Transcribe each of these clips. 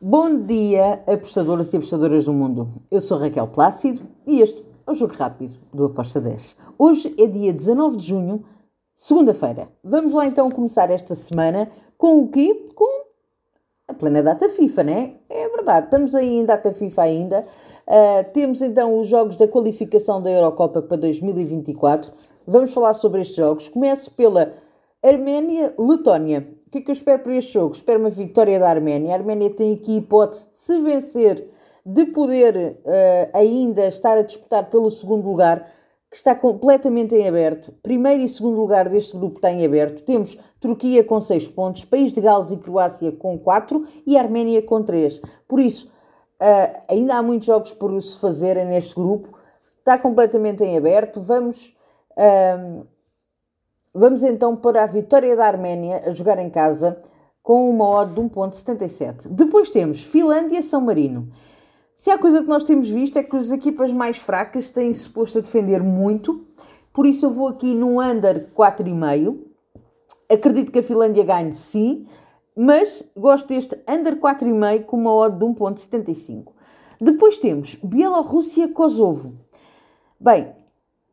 Bom dia, apostadoras e apostadoras do mundo. Eu sou Raquel Plácido e este é o Jogo Rápido do Aposta 10. Hoje é dia 19 de junho, segunda-feira. Vamos lá então começar esta semana com o quê? Com a plena data FIFA, né? É verdade, estamos aí em data FIFA ainda. Uh, temos então os jogos da qualificação da Eurocopa para 2024. Vamos falar sobre estes jogos. Começo pela Arménia-Letónia. O que é que eu espero para este jogo? Espero uma vitória da Arménia. A Arménia tem aqui hipótese de se vencer, de poder uh, ainda estar a disputar pelo segundo lugar, que está completamente em aberto. Primeiro e segundo lugar deste grupo está em aberto. Temos Turquia com 6 pontos, País de Gales e Croácia com 4 e Arménia com 3. Por isso, uh, ainda há muitos jogos por se fazerem neste grupo. Está completamente em aberto. Vamos. Uh, Vamos então para a vitória da Arménia a jogar em casa com uma odd de 1.77. Depois temos Finlândia-São Marino. Se há coisa que nós temos visto é que as equipas mais fracas têm-se posto a defender muito, por isso eu vou aqui no under 4,5. Acredito que a Finlândia ganhe sim, mas gosto deste under 4,5 com uma odd de 1.75. Depois temos Bielorrússia-Kosovo. Bem,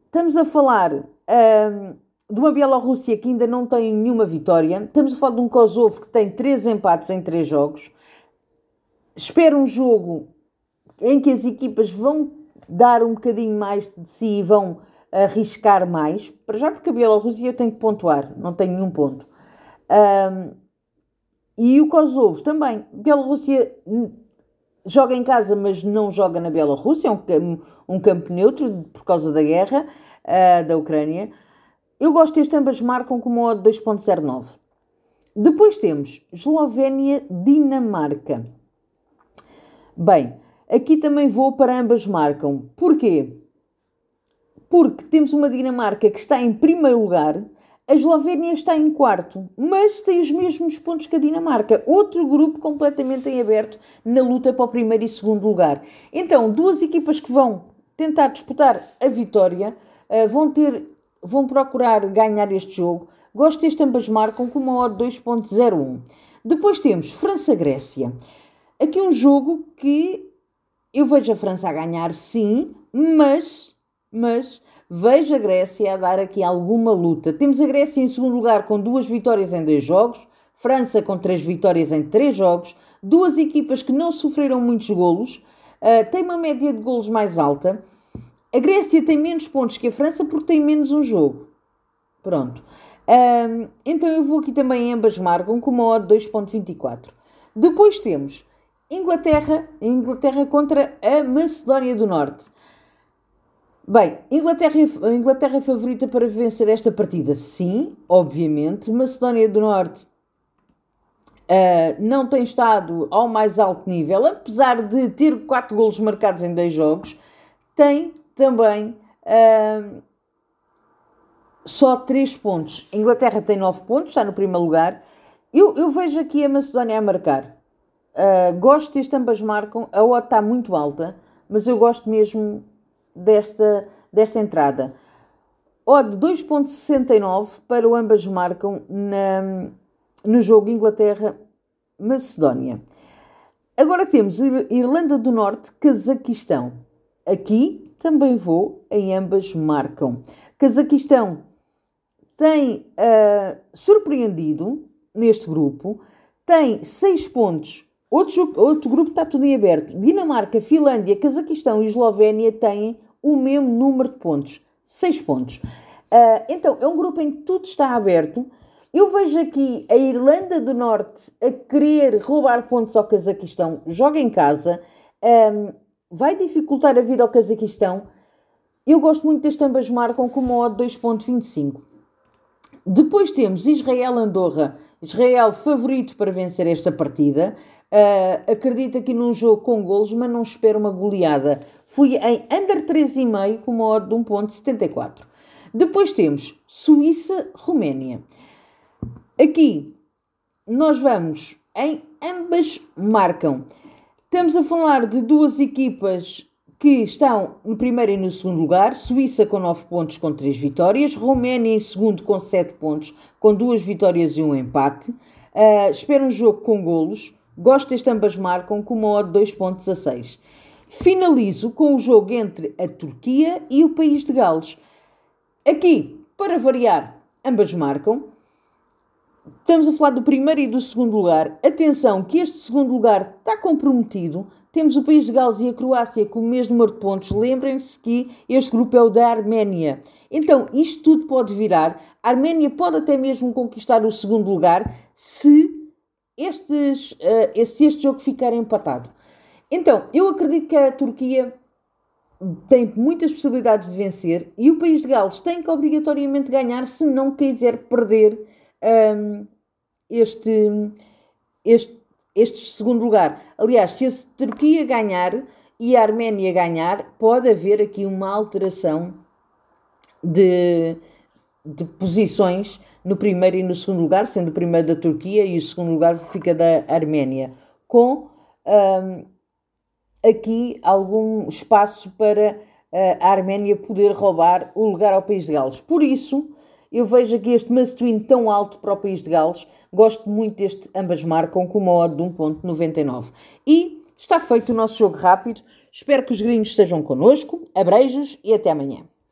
estamos a falar... Hum, de uma Bielorrússia que ainda não tem nenhuma vitória. Estamos a falar de um Kosovo que tem três empates em três jogos. Espero um jogo em que as equipas vão dar um bocadinho mais de si e vão arriscar mais. Para já, porque a Bielorrússia tem que pontuar, não tem nenhum ponto. Um, e o Kosovo também. Bielorrússia joga em casa, mas não joga na Bielorrússia, é um, um campo neutro por causa da guerra uh, da Ucrânia. Eu gosto deste, ambas marcam com uma odd 2.09. Depois temos Eslovénia-Dinamarca. Bem, aqui também vou para ambas marcam. Porquê? Porque temos uma Dinamarca que está em primeiro lugar, a Eslovénia está em quarto, mas tem os mesmos pontos que a Dinamarca. Outro grupo completamente em aberto na luta para o primeiro e segundo lugar. Então, duas equipas que vão tentar disputar a vitória uh, vão ter vão procurar ganhar este jogo. Gosto deste ambas marcam com uma odd 2.01. Depois temos França-Grécia. Aqui um jogo que eu vejo a França a ganhar, sim, mas, mas vejo a Grécia a dar aqui alguma luta. Temos a Grécia em segundo lugar com duas vitórias em dois jogos, França com três vitórias em três jogos, duas equipas que não sofreram muitos golos, uh, tem uma média de golos mais alta. A Grécia tem menos pontos que a França porque tem menos um jogo. Pronto. Um, então eu vou aqui também ambas marcam com uma odd 2.24. Depois temos Inglaterra, Inglaterra contra a Macedónia do Norte. Bem, Inglaterra, Inglaterra favorita para vencer esta partida? Sim, obviamente. Macedónia do Norte uh, não tem estado ao mais alto nível, apesar de ter 4 golos marcados em 2 jogos, tem também uh, só 3 pontos. A Inglaterra tem 9 pontos, está no primeiro lugar. Eu, eu vejo aqui a Macedónia a marcar. Uh, gosto deste ambas marcam. A odd está muito alta, mas eu gosto mesmo desta, desta entrada. Odd 2.69 para o ambas marcam na, no jogo Inglaterra-Macedónia. Agora temos Irlanda do Norte, Cazaquistão. Aqui também vou, em ambas marcam. Cazaquistão tem uh, surpreendido neste grupo, tem 6 pontos. Outro, outro grupo está tudo em aberto. Dinamarca, Finlândia, Cazaquistão e Eslovénia têm o mesmo número de pontos, 6 pontos. Uh, então, é um grupo em que tudo está aberto. Eu vejo aqui a Irlanda do Norte a querer roubar pontos ao Cazaquistão, joga em casa. Um, vai dificultar a vida ao Cazaquistão. Eu gosto muito deste ambas marcam com uma odd 2.25. Depois temos Israel-Andorra. Israel favorito para vencer esta partida. Uh, acredito aqui num jogo com golos, mas não espero uma goleada. Fui em under 3,5 com uma odd de 1.74. Depois temos Suíça-Roménia. Aqui nós vamos em ambas marcam. Estamos a falar de duas equipas que estão no primeiro e no segundo lugar, Suíça com 9 pontos com 3 vitórias, Roménia em segundo com 7 pontos, com 2 vitórias e um empate. Uh, espero um jogo com golos, Gosto deste ambas marcam com uma odd 2.16. Finalizo com o jogo entre a Turquia e o país de Gales. Aqui, para variar, ambas marcam. Estamos a falar do primeiro e do segundo lugar. Atenção que este segundo lugar está comprometido. Temos o país de Gales e a Croácia com o mesmo número de pontos. Lembrem-se que este grupo é o da Arménia. Então, isto tudo pode virar. A Arménia pode até mesmo conquistar o segundo lugar se, estes, uh, se este jogo ficar empatado. Então, eu acredito que a Turquia tem muitas possibilidades de vencer e o país de Gales tem que obrigatoriamente ganhar se não quiser perder um, este, este, este segundo lugar. Aliás, se a Turquia ganhar e a Arménia ganhar, pode haver aqui uma alteração de, de posições no primeiro e no segundo lugar, sendo o primeiro da Turquia e o segundo lugar fica da Arménia, com um, aqui algum espaço para uh, a Arménia poder roubar o lugar ao país de Gales. Por isso, eu vejo aqui este must-win tão alto para o país de Gales. Gosto muito deste, ambas marcam com uma odd de 1.99. E está feito o nosso jogo rápido. Espero que os gringos estejam connosco. Abreijos e até amanhã.